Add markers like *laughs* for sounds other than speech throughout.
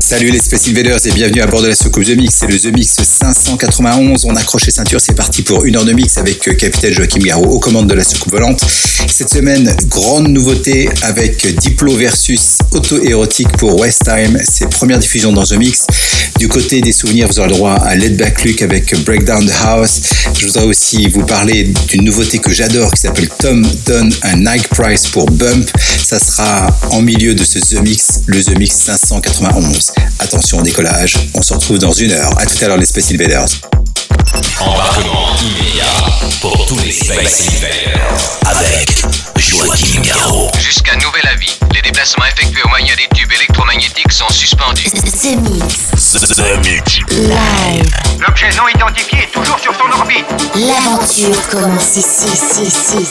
Salut les Space Invaders et bienvenue à bord de la soucoupe The Mix. C'est le The Mix 591. On accroche les ceintures, c'est parti pour une heure de mix avec euh, Capitaine Joachim Garraud aux commandes de la soucoupe volante. Cette semaine, grande nouveauté avec Diplo versus Auto Érotique pour West Time. C'est première diffusion dans The Mix. Du côté des souvenirs, vous aurez le droit à Let Back Luke avec Breakdown the House. Je voudrais aussi vous parler d'une nouveauté que j'adore qui s'appelle Tom Donne un Nike Price pour Bump. Ça sera en milieu de ce The Mix, le The Mix 591. Attention au décollage, on se retrouve dans une heure. À tout à l'heure les Space Invaders. Embarquement immédiat pour tous les Space Invaders. Avec Joachim Garraud. Jusqu'à nouvel avis, les déplacements effectués au moyen des tubes électromagnétiques sont suspendus. The Mix. The Mix. Live. L'objet non identifié est toujours sur son orbite. L'aventure commence ici, ici, ici.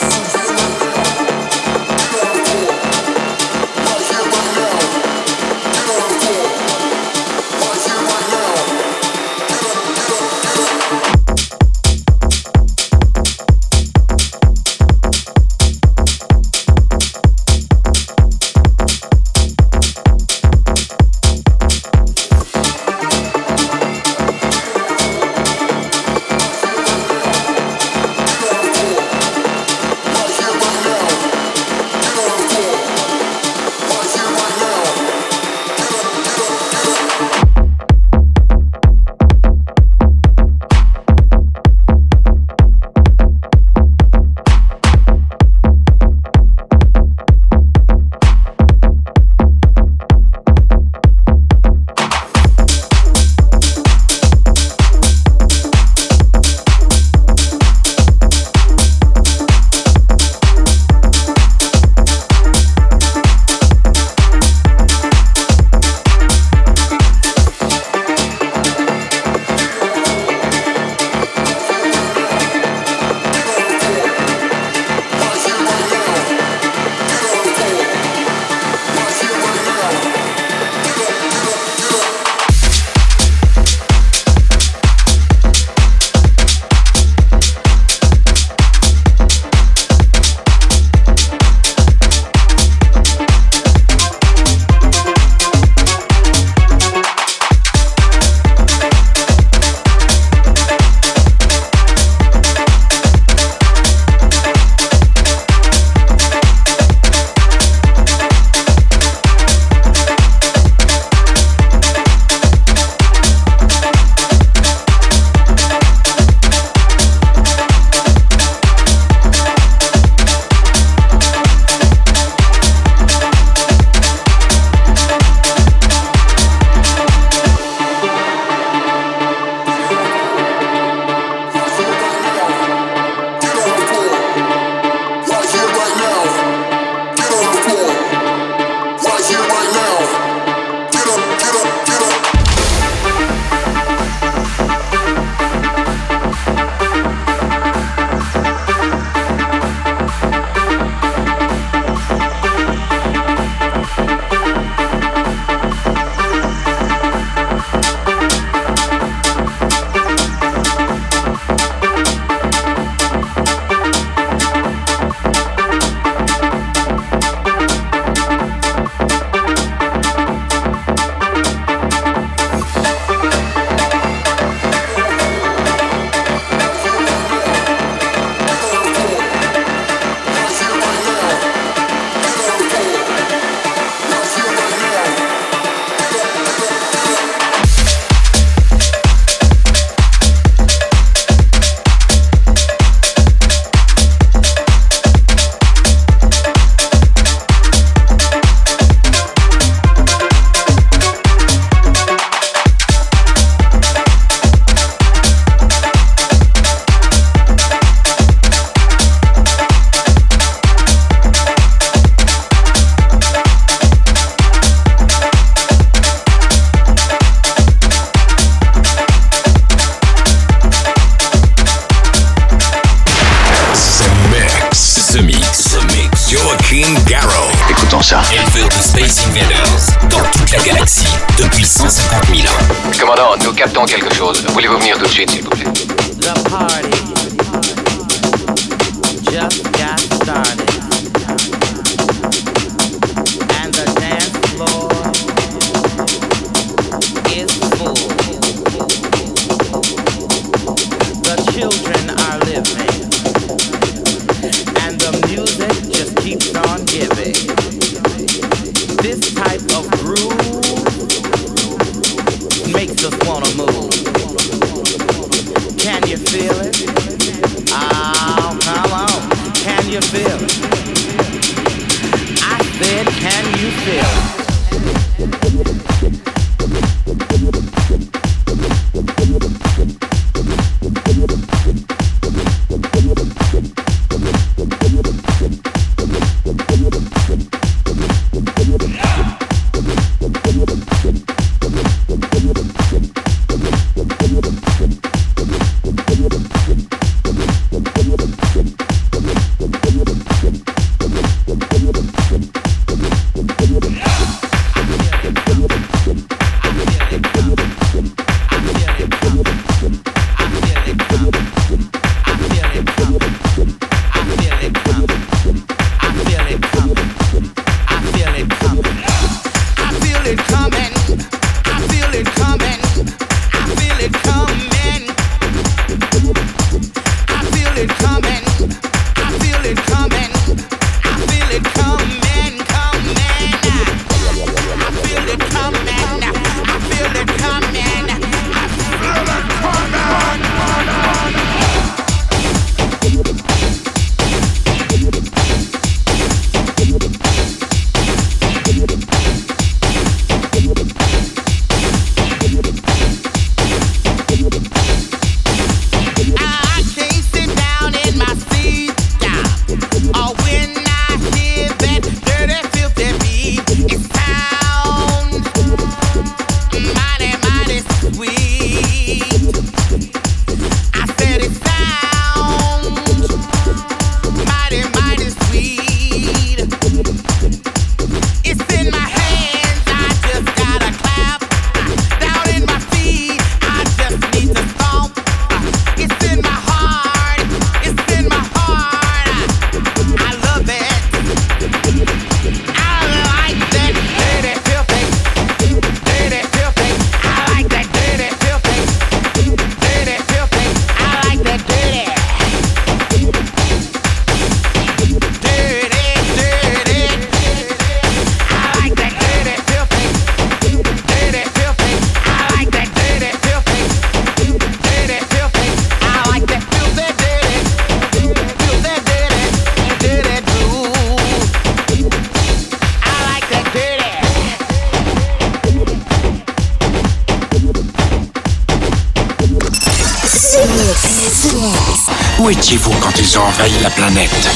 Children la planète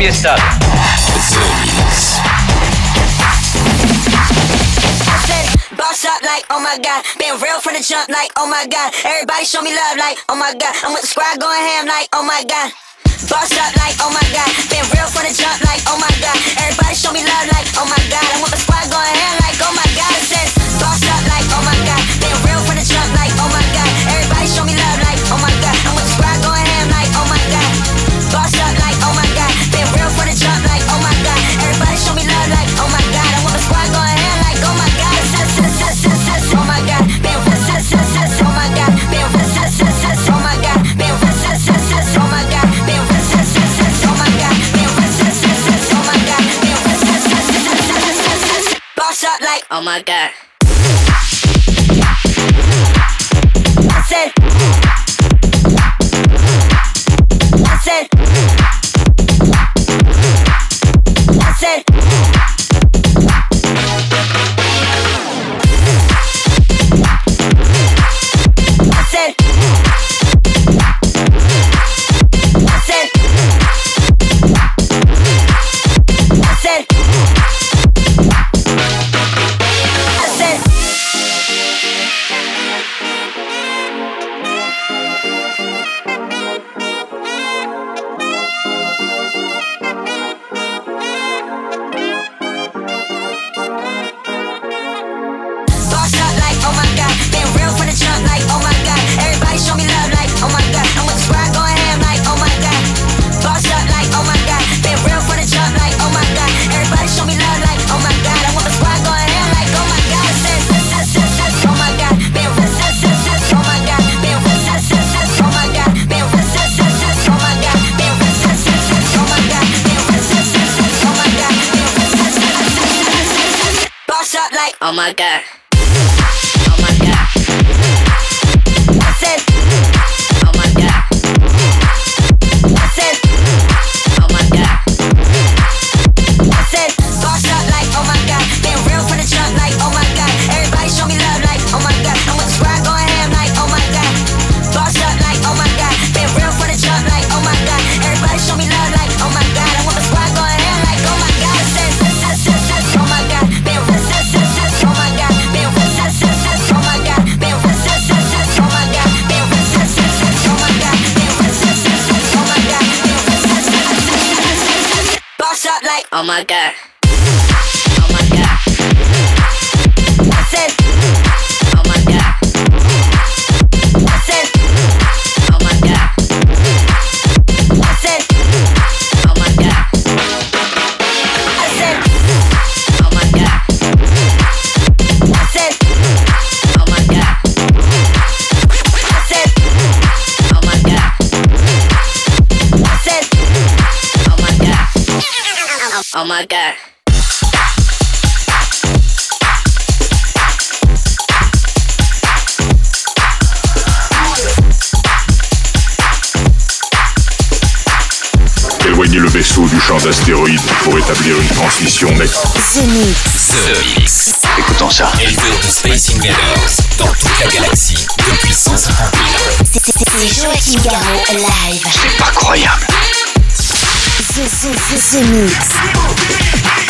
места. Boss up like, oh my god, been real from the jump like, oh my god. Everybody show me love like, oh my god. I'm with the squad going ham like, oh my god. Boss up like, oh my god, I said. Oh my god. my god. Éloignez le vaisseau du champ d'astéroïdes pour établir une transmission nette. The Mix. The Mix. Écoutons ça. Éleveur de Space Invaders dans toute la galaxie depuis 150 000 ans. C'est Joachim Garraud live. C'est pas croyable. The, the, the, the Mix.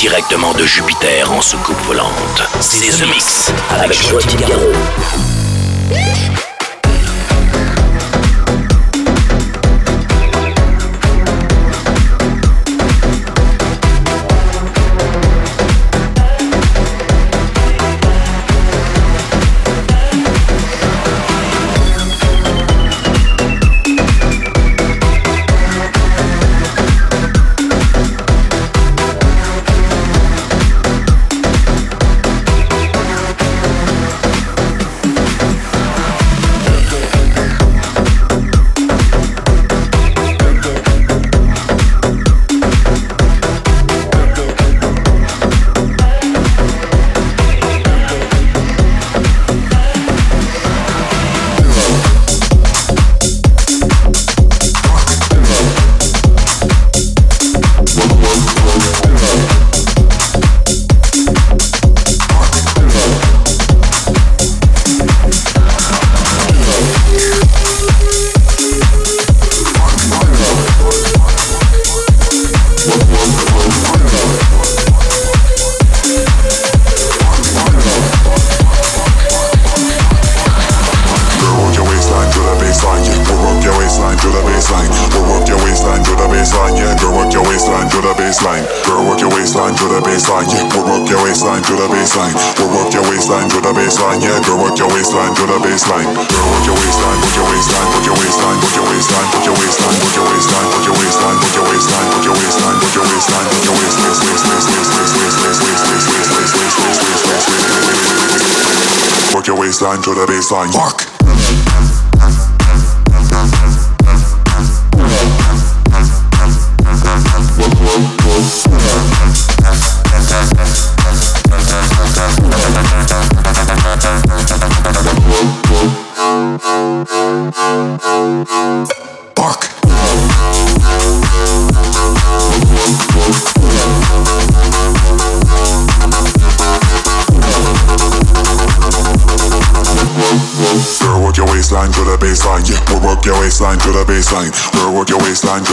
directement de Jupiter en soucoupe volante. C'est The Mix avec Joachim Garraud.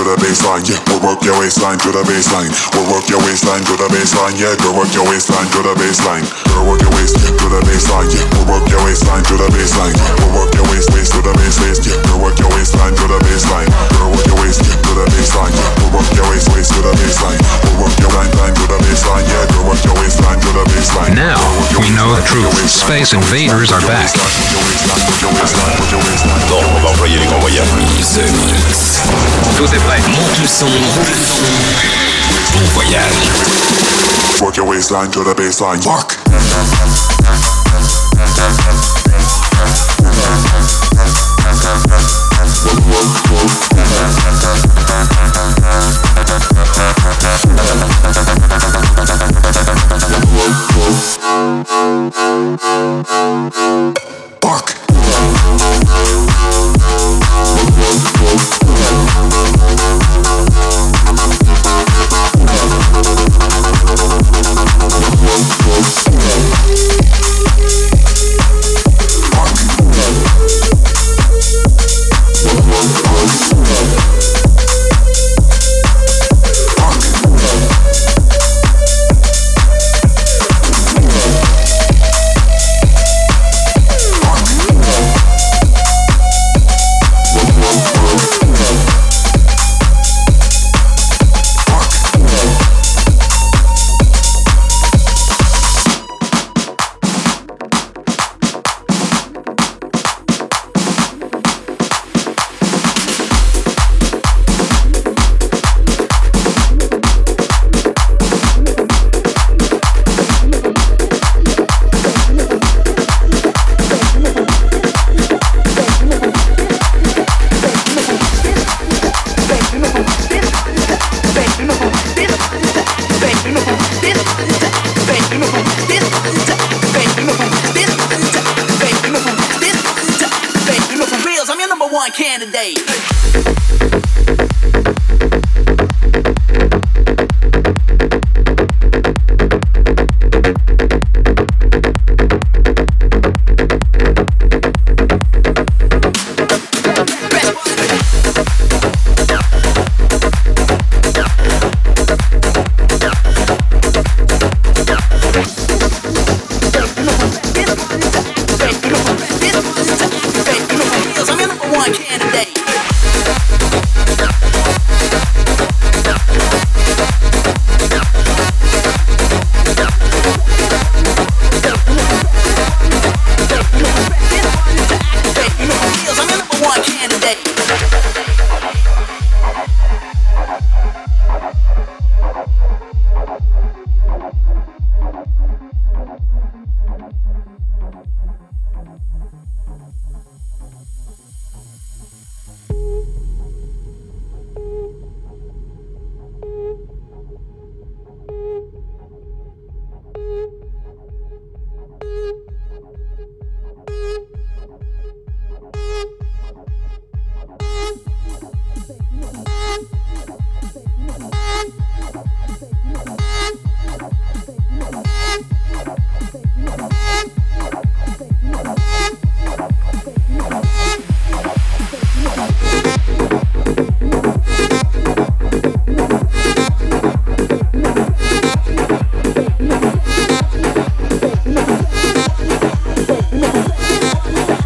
The baseline. Yeah, we'll work your waistline to the baseline. We'll work your waistline to the baseline. Yeah, girl, work your waistline to the baseline. Girl, work your waist to the baseline. Yeah, we'll work your waistline to the baseline. We'll work your waist waist to the base waist. Yeah, girl, work your waistline to the baseline. Girl, work your waist to the baseline. Yeah, we'll work your waist waist to the baseline. We'll work your line line to the baseline. Yeah, girl, work your waistline to the baseline. Now we know the truth. Space invaders are back. Bon, on va envoyer les grands voyages. The Mix. Tout est prêt. Monte. Work your waistline to the baseline. Fuck. Fuck.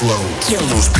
Flow.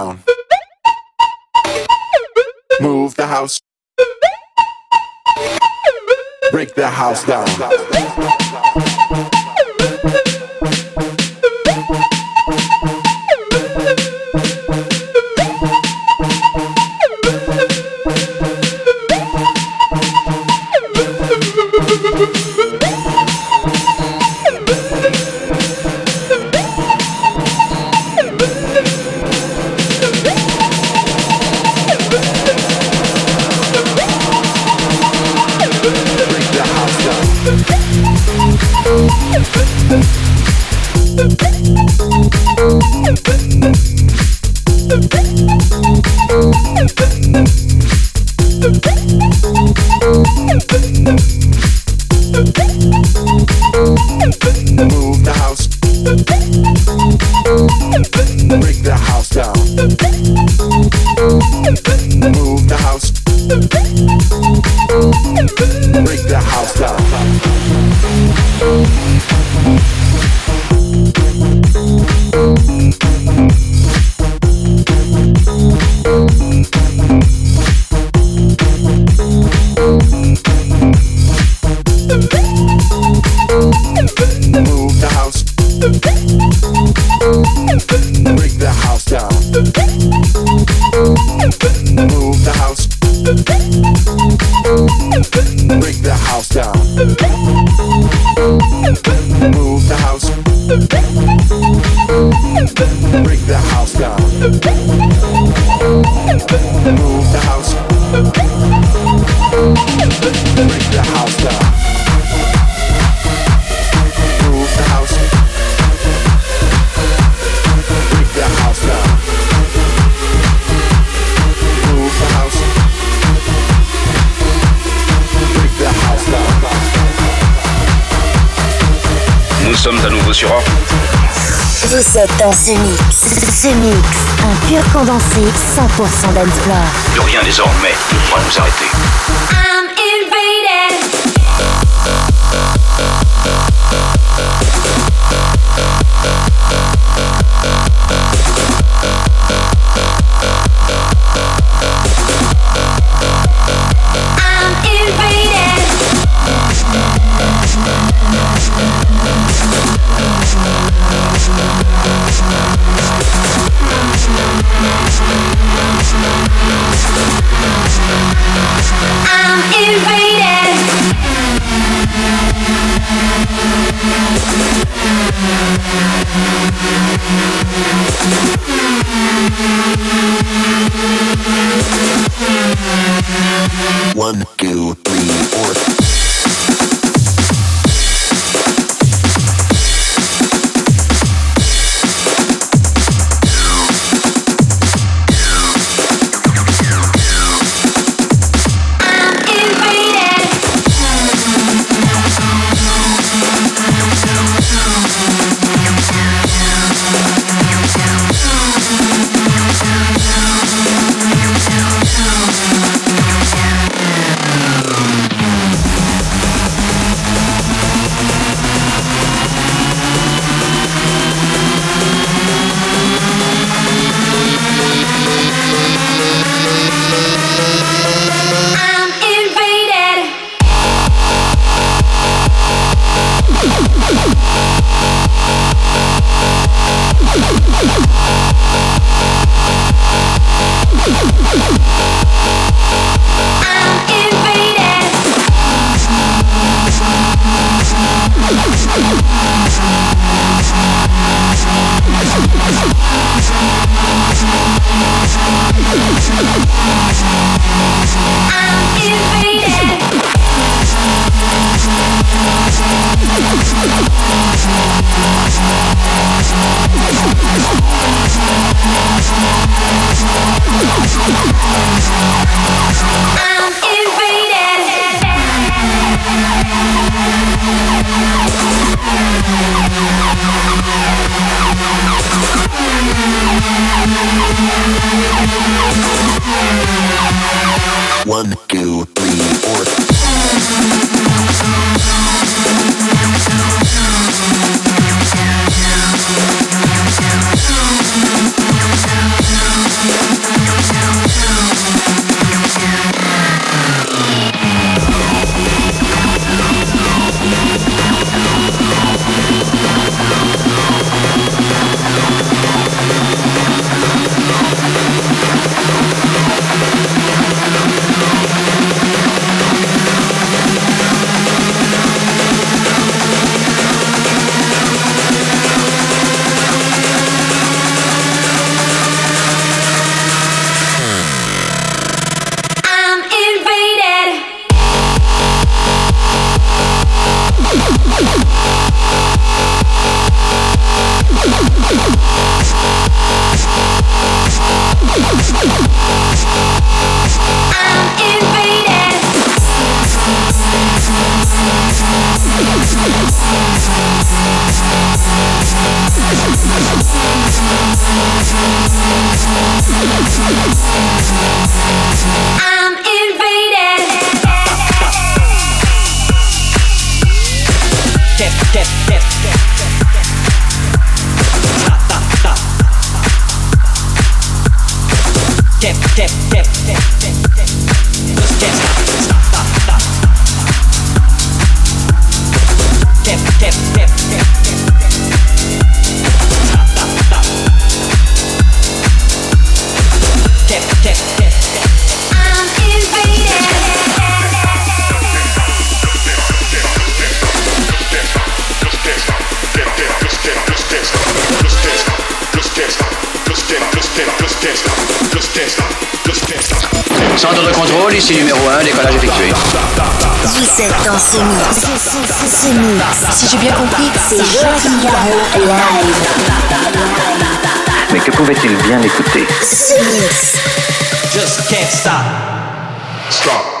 down. Move the house. Break the house down. Thank dans The Mix. Mix, un pur condensé 100% d'Ensplore. Plus rien désormais ne pourra nous arrêter. Centre de contrôle, ici numéro 1, décollage effectué. Vous êtes dans ce mix. C'est ce. Si j'ai bien compris, c'est Joachim Garraud live. Mais que pouvait-il bien écouter? Ce mix. Just can't stop. Stop.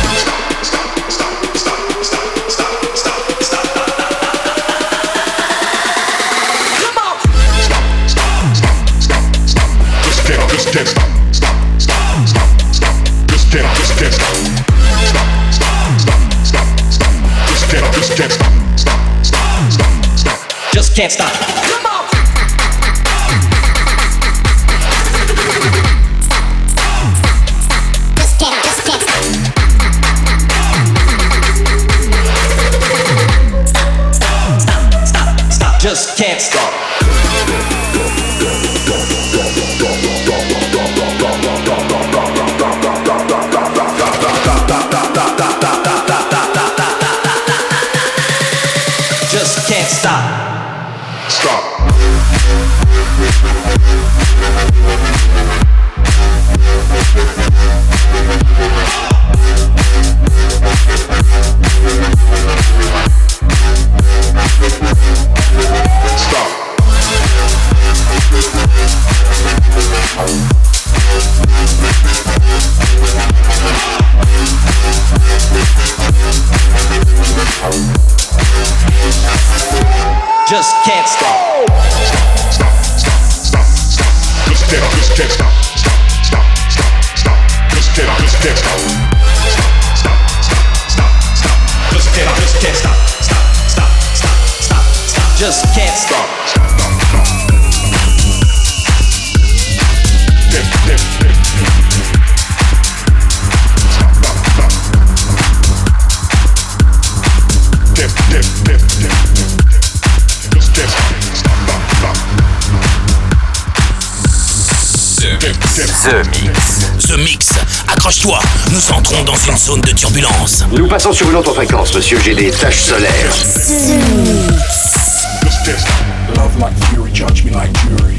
can't stop, stop, stop, stop, stop. Just can't stop. Come on. Just can't stop. une zone de turbulence. Nous passons sur une autre fréquence, monsieur. J'ai des taches solaires. Love like fury, judge me like jury.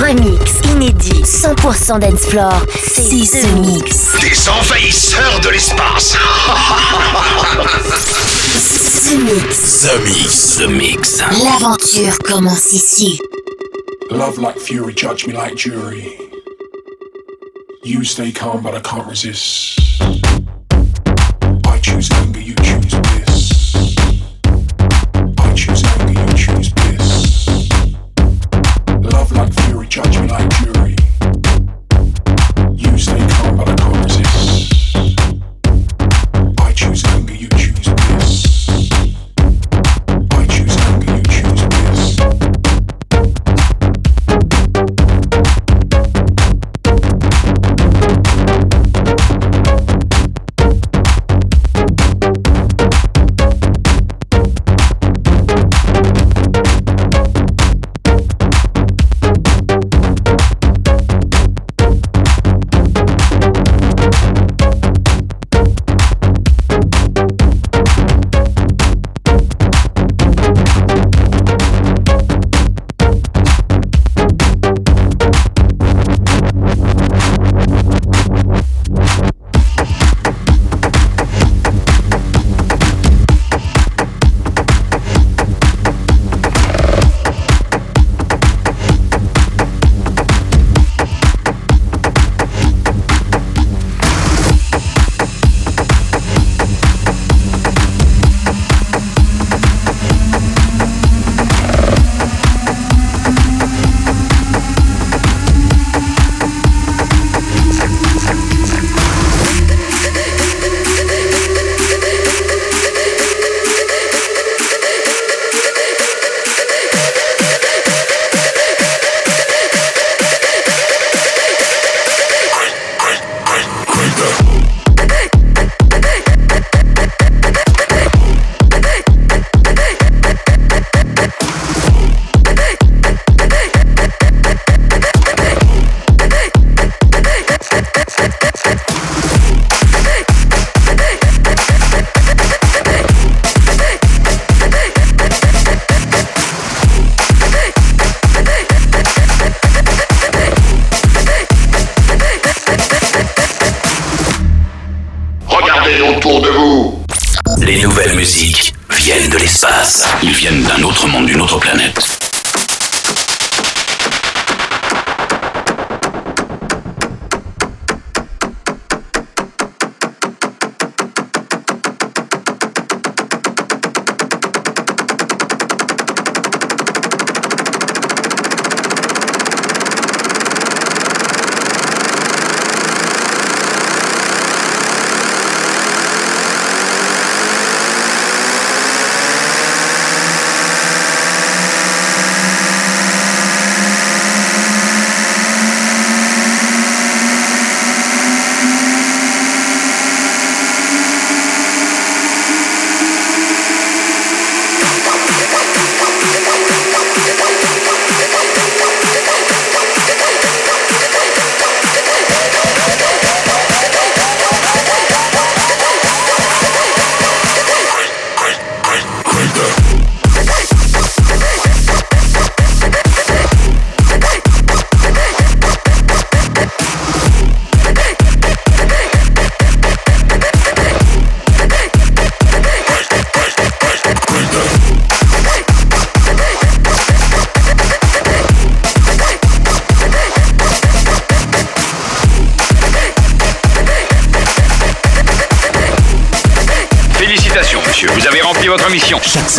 Remix, inédit, 100% dance floor. C'est The Mix. Des envahisseurs de l'espace *laughs* The Mix. The Mix. The Mix. L'aventure commence ici. Love like fury, judge me like jury. You stay calm, but I can't resist.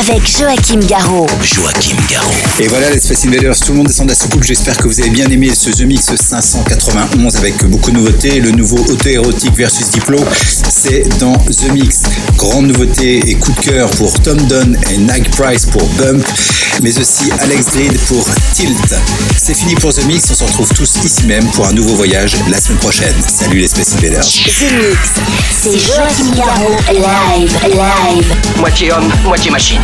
Avec Joachim Garraud. Joachim Garraud. Et voilà les Space Invaders, tout le monde descend de la soucoupe. J'espère que vous avez bien aimé ce The Mix 591 avec beaucoup de nouveautés. Le nouveau auto-érotique versus Diplo, c'est dans The Mix. Grande nouveauté et coup de cœur pour Tom Dunn et Nike Price pour Bump, mais aussi Alex Grid pour Tilt. C'est fini pour The Mix, on se retrouve tous ici même pour un nouveau voyage la semaine prochaine. Salut les Space Invaders. The Mix. C'est Joachim Garraud live, live. Moitié homme, moitié machine.